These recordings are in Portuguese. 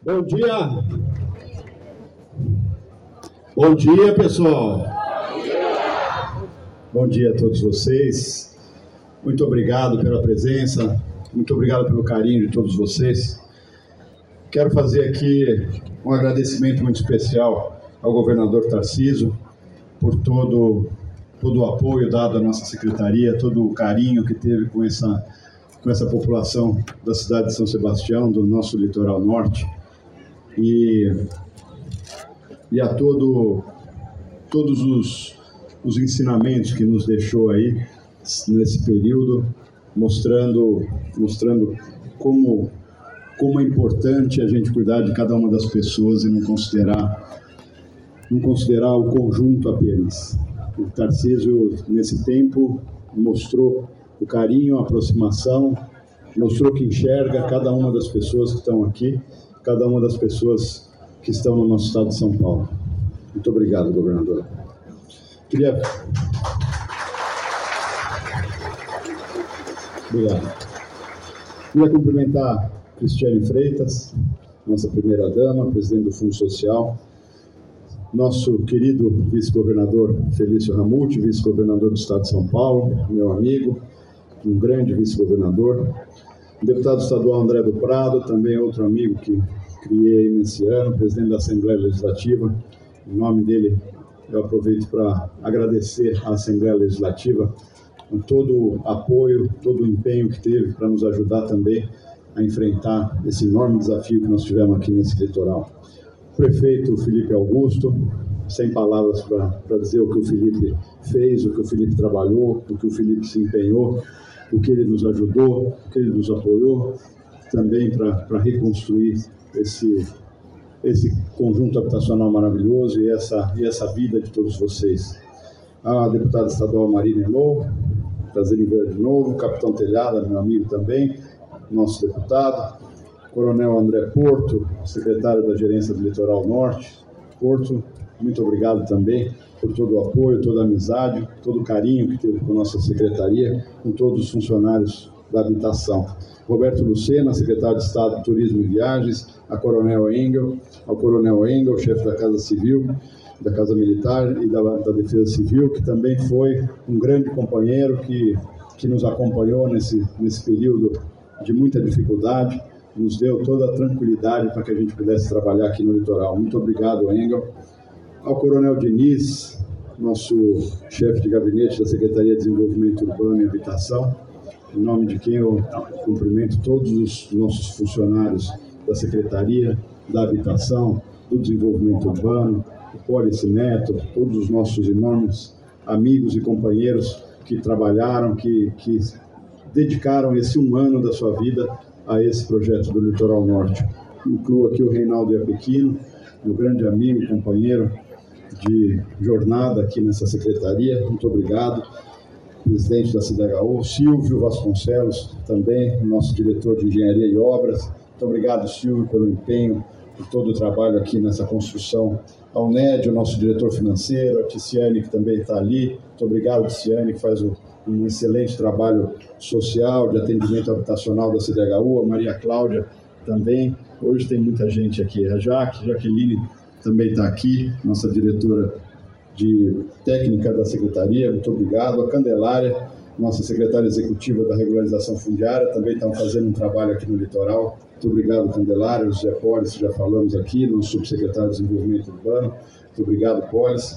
Bom dia. Bom dia, pessoal. Bom dia a todos vocês. Muito obrigado pela presença. Muito obrigado pelo carinho de todos vocês. Quero fazer aqui um agradecimento muito especial ao governador Tarciso por todo todo o apoio dado à nossa secretaria, todo o carinho que teve com essa com essa população da cidade de São Sebastião, do nosso litoral norte e, e a todo, todos os, os ensinamentos que nos deixou aí nesse período, mostrando, mostrando como, como é importante a gente cuidar de cada uma das pessoas e não considerar, não considerar o conjunto apenas. O Tarcísio, nesse tempo, mostrou o carinho, a aproximação, mostrou que enxerga cada uma das pessoas que estão aqui cada uma das pessoas que estão no nosso estado de São Paulo. Muito obrigado, governador. Queria. Obrigado. Queria cumprimentar Cristiane Freitas, nossa primeira-dama, presidente do Fundo Social, nosso querido vice-governador Felício Ramute, vice-governador do Estado de São Paulo, meu amigo, um grande vice-governador, deputado estadual André do Prado, também outro amigo que criei nesse ano, presidente da Assembleia Legislativa. Em nome dele, eu aproveito para agradecer à Assembleia Legislativa com todo o apoio, todo o empenho que teve para nos ajudar também a enfrentar esse enorme desafio que nós tivemos aqui nesse litoral. O prefeito Felipe Augusto, sem palavras para dizer o que o Felipe fez, o que o Felipe trabalhou, o que o Felipe se empenhou o que ele nos ajudou, o que ele nos apoiou, também para reconstruir esse, esse conjunto habitacional maravilhoso e essa, e essa vida de todos vocês. A deputada estadual Marina Elou, prazer em ver de novo, capitão Telhada, meu amigo também, nosso deputado, coronel André Porto, secretário da Gerência do Litoral Norte, Porto, muito obrigado também por todo o apoio, toda a amizade, todo o carinho que teve com nossa secretaria, com todos os funcionários da habitação. Roberto Lucena, secretário de Estado de Turismo e Viagens, a Coronel Engel, ao Coronel Engel, chefe da Casa Civil, da Casa Militar e da, da, Defesa Civil, que também foi um grande companheiro que, que nos acompanhou nesse, nesse período de muita dificuldade, nos deu toda a tranquilidade para que a gente pudesse trabalhar aqui no litoral. Muito obrigado, Engel ao Coronel Diniz, nosso chefe de gabinete da Secretaria de Desenvolvimento Urbano e Habitação, em nome de quem eu cumprimento todos os nossos funcionários da Secretaria da Habitação, do Desenvolvimento Urbano, o Pólice Neto, todos os nossos enormes amigos e companheiros que trabalharam, que, que dedicaram esse um ano da sua vida a esse projeto do Litoral Norte. Incluo aqui o Reinaldo Iapequino, meu grande amigo, companheiro, de jornada aqui nessa secretaria. Muito obrigado. Presidente da CDHU, Silvio Vasconcelos, também, nosso diretor de Engenharia e Obras. Muito obrigado, Silvio, pelo empenho, por todo o trabalho aqui nessa construção. Ao NED, o nosso diretor financeiro, a Ticiane, que também está ali. Muito obrigado, Ticiane, que faz um excelente trabalho social, de atendimento habitacional da CDHU. A Maria Cláudia também. Hoje tem muita gente aqui. A Jaque, Jaqueline também está aqui, nossa diretora de técnica da secretaria, muito obrigado. A Candelária, nossa secretária executiva da regularização fundiária, também estão fazendo um trabalho aqui no litoral. Muito obrigado, Candelária. O José Polis, já falamos aqui, nosso subsecretário de Desenvolvimento Urbano. Muito obrigado, Polis.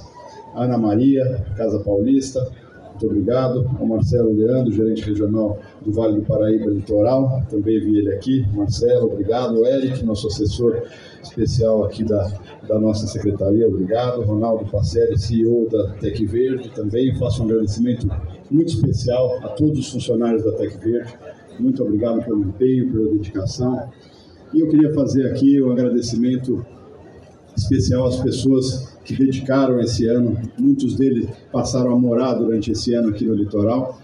Ana Maria, Casa Paulista, muito obrigado. Ao Marcelo Leandro, gerente regional do Vale do Paraíba Litoral, também vi ele aqui. Marcelo, obrigado. O Eric, nosso assessor especial aqui da, da nossa secretaria, obrigado. Ronaldo Pacelli, CEO da Tec Verde, também faço um agradecimento muito especial a todos os funcionários da Tec Verde. Muito obrigado pelo empenho, pela dedicação. E eu queria fazer aqui um agradecimento especial às pessoas que dedicaram esse ano, muitos deles passaram a morar durante esse ano aqui no litoral,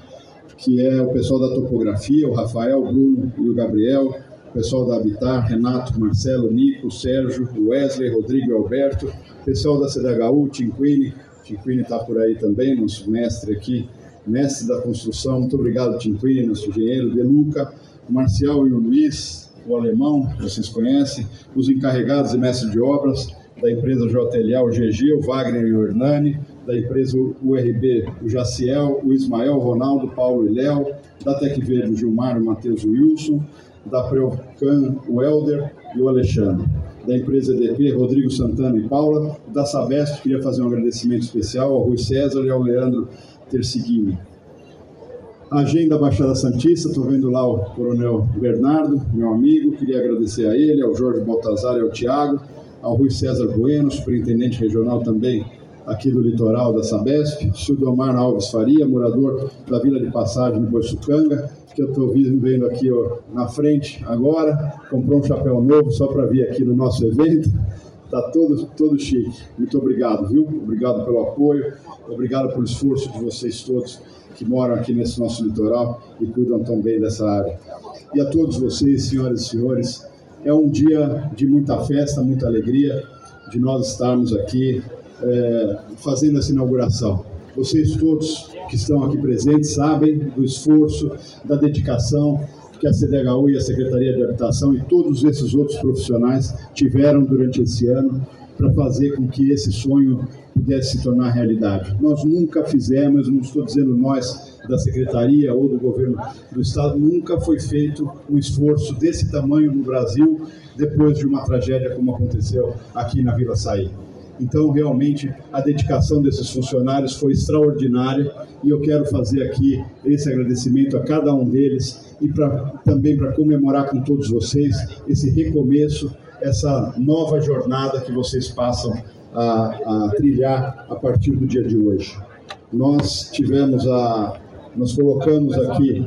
que é o pessoal da topografia, o Rafael, o Bruno e o Gabriel, o pessoal da Habitar, Renato, Marcelo, Nico, Sérgio, Wesley, Rodrigo e Alberto, o pessoal da CDHU, Tinquini, Tinquini está por aí também, nosso mestre aqui, mestre da construção, muito obrigado Tinquini, nosso engenheiro, De Luca, o Marcial e o Luiz, o alemão, vocês conhecem, os encarregados e mestres de obras da empresa JLA, o GG, o Wagner e o Hernani, da empresa URB, o Jaciel, o Ismael, o Ronaldo, o Paulo e Léo, da Tec Verde, o Gilmar, o Matheus o Wilson, da Preocan, o Helder e o Alexandre. Da empresa EDP, Rodrigo Santana e Paula. Da Sabesp, queria fazer um agradecimento especial ao Rui César e ao Leandro Terciguini. Agenda Baixada Santista, estou vendo lá o Coronel Bernardo, meu amigo, queria agradecer a ele, ao Jorge Baltazar e ao Tiago, ao Rui César Bueno, superintendente regional também aqui do litoral da Sabesp, Sildomar Alves Faria, morador da Vila de Passagem, no Boiçucanga, que eu estou vendo aqui ó, na frente agora, comprou um chapéu novo só para vir aqui no nosso evento, está todo, todo chique. Muito obrigado, viu? Obrigado pelo apoio, obrigado pelo esforço de vocês todos que moram aqui nesse nosso litoral e cuidam tão bem dessa área. E a todos vocês, senhoras e senhores, é um dia de muita festa, muita alegria, de nós estarmos aqui é, fazendo essa inauguração. Vocês todos que estão aqui presentes sabem do esforço, da dedicação que a CDHU e a Secretaria de Habitação e todos esses outros profissionais tiveram durante esse ano para fazer com que esse sonho pudesse se tornar realidade. Nós nunca fizemos, não estou dizendo nós da Secretaria ou do Governo do Estado, nunca foi feito um esforço desse tamanho no Brasil depois de uma tragédia como aconteceu aqui na Vila Saí. Então, realmente, a dedicação desses funcionários foi extraordinária e eu quero fazer aqui esse agradecimento a cada um deles e pra, também para comemorar com todos vocês esse recomeço, essa nova jornada que vocês passam a, a trilhar a partir do dia de hoje. Nós tivemos a, nós colocamos aqui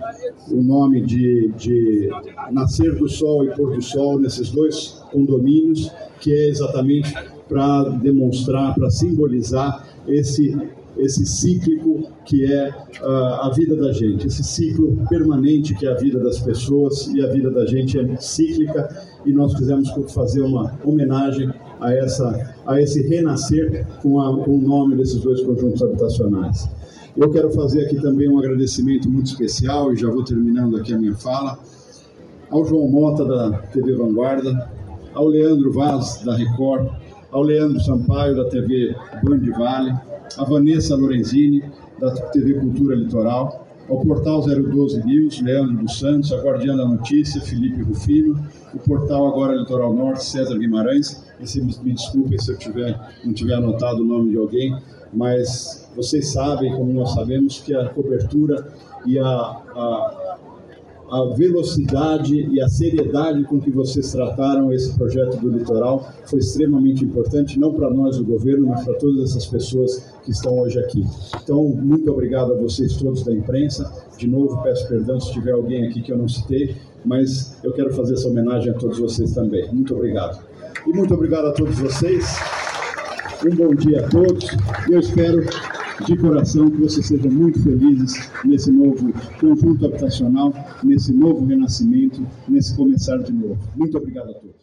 o nome de, de Nascer do Sol e Pôr do Sol nesses dois condomínios, que é exatamente para demonstrar, para simbolizar esse esse cíclico que é uh, a vida da gente, esse ciclo permanente que é a vida das pessoas e a vida da gente é cíclica e nós quisemos fazer uma homenagem a essa a esse renascer com, a, com o nome desses dois conjuntos habitacionais. Eu quero fazer aqui também um agradecimento muito especial e já vou terminando aqui a minha fala ao João Mota da TV Vanguarda, ao Leandro Vaz da Record ao Leandro Sampaio, da TV Band Vale, a Vanessa Lorenzini, da TV Cultura Litoral, ao Portal 012 News, Leandro dos Santos, a Guardiã da Notícia, Felipe Rufino, o Portal Agora Litoral Norte, César Guimarães, e se me, me desculpem se eu tiver, não tiver anotado o nome de alguém, mas vocês sabem, como nós sabemos, que a cobertura e a, a a velocidade e a seriedade com que vocês trataram esse projeto do litoral foi extremamente importante, não para nós, o governo, mas para todas essas pessoas que estão hoje aqui. Então, muito obrigado a vocês todos da imprensa. De novo, peço perdão se tiver alguém aqui que eu não citei, mas eu quero fazer essa homenagem a todos vocês também. Muito obrigado. E muito obrigado a todos vocês. Um bom dia a todos. Eu espero de coração que vocês sejam muito felizes nesse novo conjunto habitacional, nesse novo renascimento, nesse começar de novo. Muito obrigado a todos.